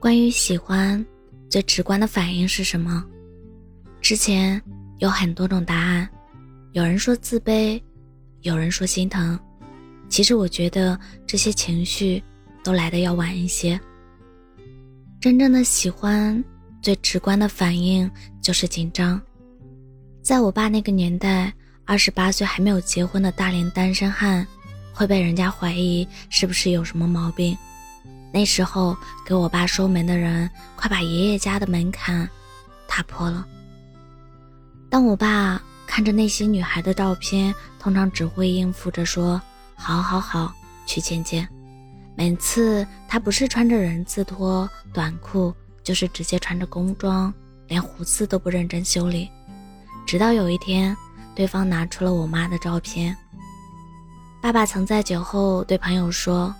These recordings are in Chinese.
关于喜欢，最直观的反应是什么？之前有很多种答案，有人说自卑，有人说心疼。其实我觉得这些情绪都来的要晚一些。真正的喜欢，最直观的反应就是紧张。在我爸那个年代，二十八岁还没有结婚的大龄单身汉，会被人家怀疑是不是有什么毛病。那时候给我爸收门的人，快把爷爷家的门槛踏破了。当我爸看着那些女孩的照片，通常只会应付着说：“好好好，去见见。”每次他不是穿着人字拖短裤，就是直接穿着工装，连胡子都不认真修理。直到有一天，对方拿出了我妈的照片。爸爸曾在酒后对朋友说。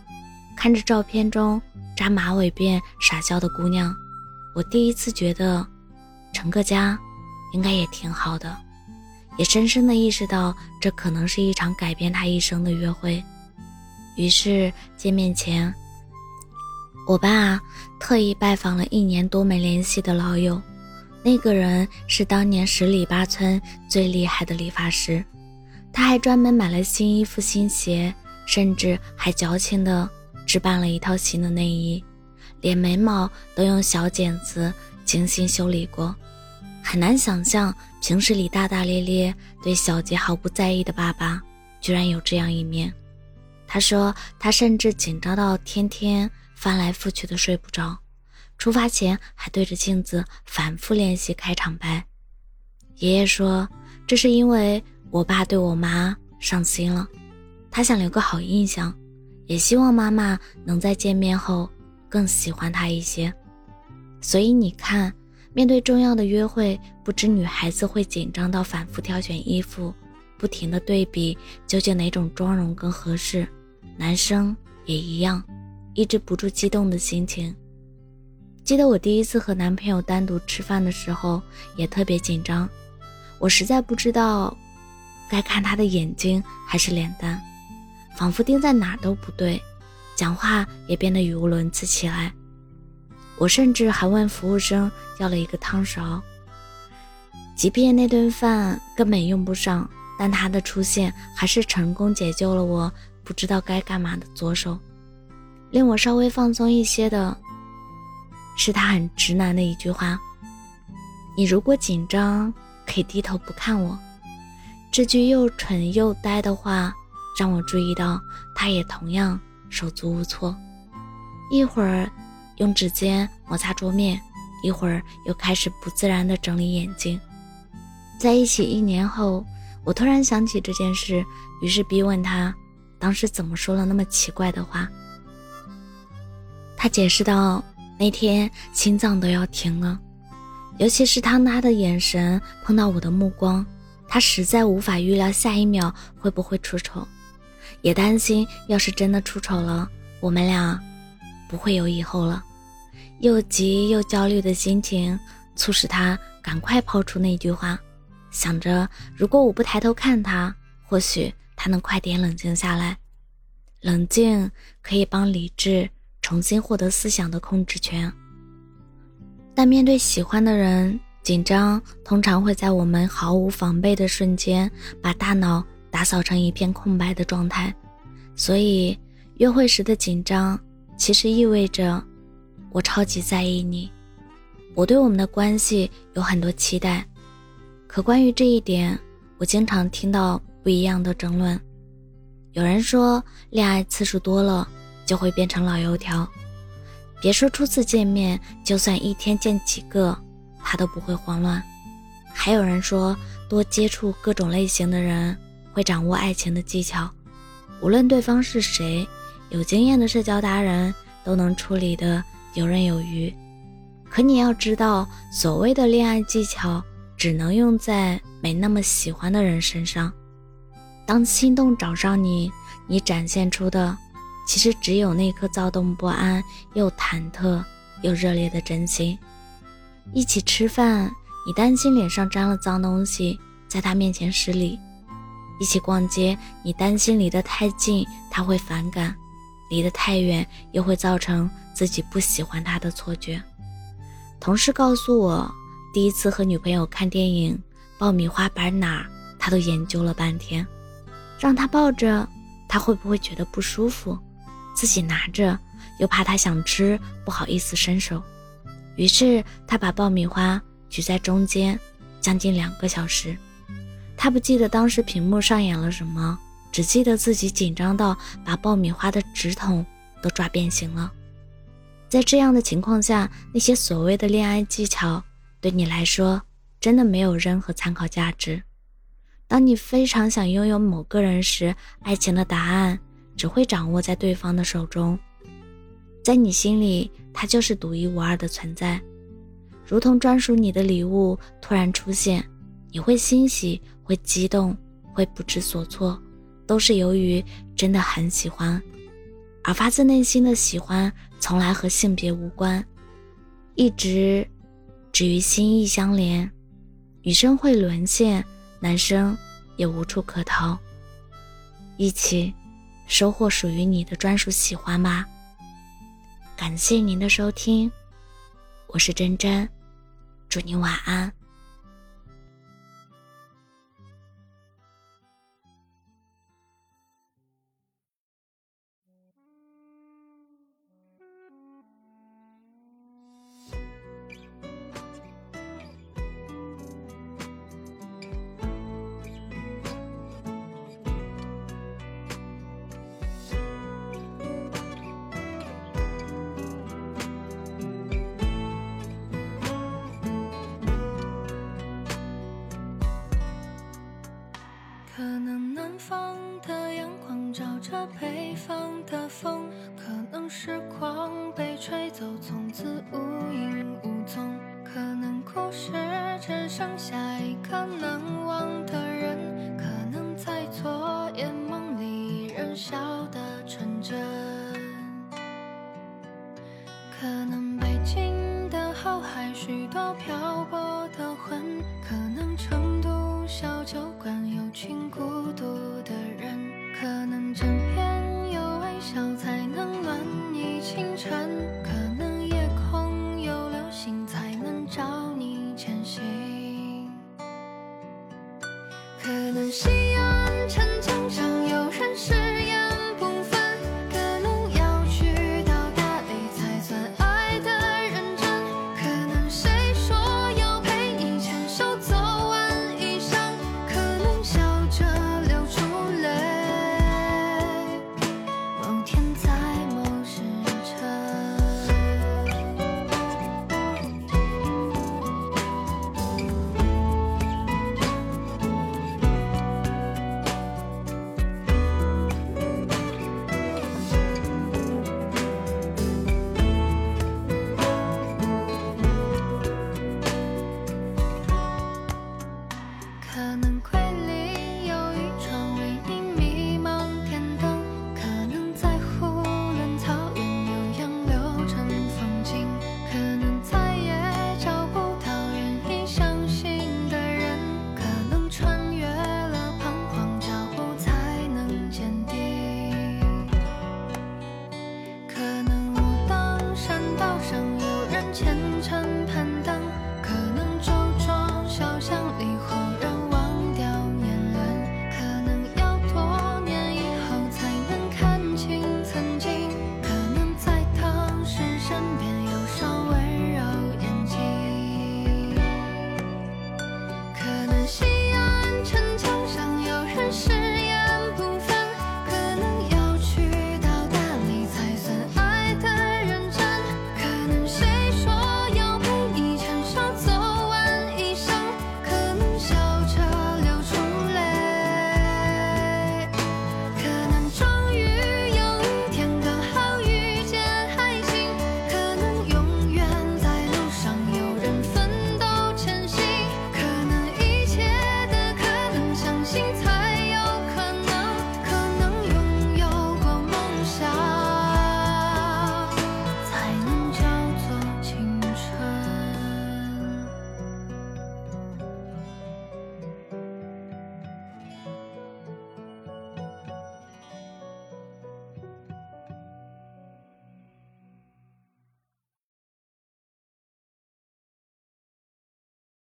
看着照片中扎马尾辫傻笑的姑娘，我第一次觉得成个家应该也挺好的，也深深的意识到这可能是一场改变他一生的约会。于是见面前，我爸特意拜访了一年多没联系的老友，那个人是当年十里八村最厉害的理发师，他还专门买了新衣服、新鞋，甚至还矫情的。置办了一套新的内衣，连眉毛都用小剪子精心修理过。很难想象，平时里大大咧咧、对小杰毫不在意的爸爸，居然有这样一面。他说，他甚至紧张到天天翻来覆去的睡不着，出发前还对着镜子反复练习开场白。爷爷说，这是因为我爸对我妈上心了，他想留个好印象。也希望妈妈能在见面后更喜欢他一些，所以你看，面对重要的约会，不知女孩子会紧张到反复挑选衣服，不停的对比究竟哪种妆容更合适。男生也一样，抑制不住激动的心情。记得我第一次和男朋友单独吃饭的时候，也特别紧张，我实在不知道该看他的眼睛还是脸蛋。仿佛盯在哪都不对，讲话也变得语无伦次起来。我甚至还问服务生要了一个汤勺。即便那顿饭根本用不上，但他的出现还是成功解救了我不知道该干嘛的左手。令我稍微放松一些的，是他很直男的一句话：“你如果紧张，可以低头不看我。”这句又蠢又呆的话。让我注意到，他也同样手足无措。一会儿用指尖摩擦桌面，一会儿又开始不自然地整理眼睛。在一起一年后，我突然想起这件事，于是逼问他，当时怎么说了那么奇怪的话。他解释道：“那天心脏都要停了，尤其是当他的眼神碰到我的目光，他实在无法预料下一秒会不会出丑。”也担心，要是真的出丑了，我们俩不会有以后了。又急又焦虑的心情促使他赶快抛出那句话，想着如果我不抬头看他，或许他能快点冷静下来。冷静可以帮理智重新获得思想的控制权。但面对喜欢的人，紧张通常会在我们毫无防备的瞬间把大脑。打扫成一片空白的状态，所以约会时的紧张其实意味着我超级在意你，我对我们的关系有很多期待。可关于这一点，我经常听到不一样的争论。有人说，恋爱次数多了就会变成老油条，别说初次见面，就算一天见几个，他都不会慌乱。还有人说，多接触各种类型的人。会掌握爱情的技巧，无论对方是谁，有经验的社交达人都能处理的游刃有余。可你要知道，所谓的恋爱技巧只能用在没那么喜欢的人身上。当心动找上你，你展现出的其实只有那颗躁动不安、又忐忑又热烈的真心。一起吃饭，你担心脸上沾了脏东西，在他面前失礼。一起逛街，你担心离得太近他会反感；离得太远又会造成自己不喜欢他的错觉。同事告诉我，第一次和女朋友看电影，爆米花摆哪儿，他都研究了半天。让他抱着，他会不会觉得不舒服？自己拿着，又怕他想吃，不好意思伸手。于是他把爆米花举在中间，将近两个小时。他不记得当时屏幕上演了什么。只记得自己紧张到把爆米花的纸筒都抓变形了。在这样的情况下，那些所谓的恋爱技巧对你来说真的没有任何参考价值。当你非常想拥有某个人时，爱情的答案只会掌握在对方的手中，在你心里，他就是独一无二的存在，如同专属你的礼物突然出现，你会欣喜，会激动，会不知所措。都是由于真的很喜欢，而发自内心的喜欢从来和性别无关，一直只与心意相连。女生会沦陷，男生也无处可逃。一起收获属于你的专属喜欢吧。感谢您的收听，我是真真，祝你晚安。方的阳光照着北方的风，可能时光被吹走，从此无影无踪。可能故事只剩下一个难忘的人，可能在昨夜梦里仍笑得纯真。可能北京的后海许多漂泊的魂，可能成小酒馆，有群孤独的人，可能枕边有微笑，才能暖你清晨。可能夜空有流星，才能照你前行。可能心。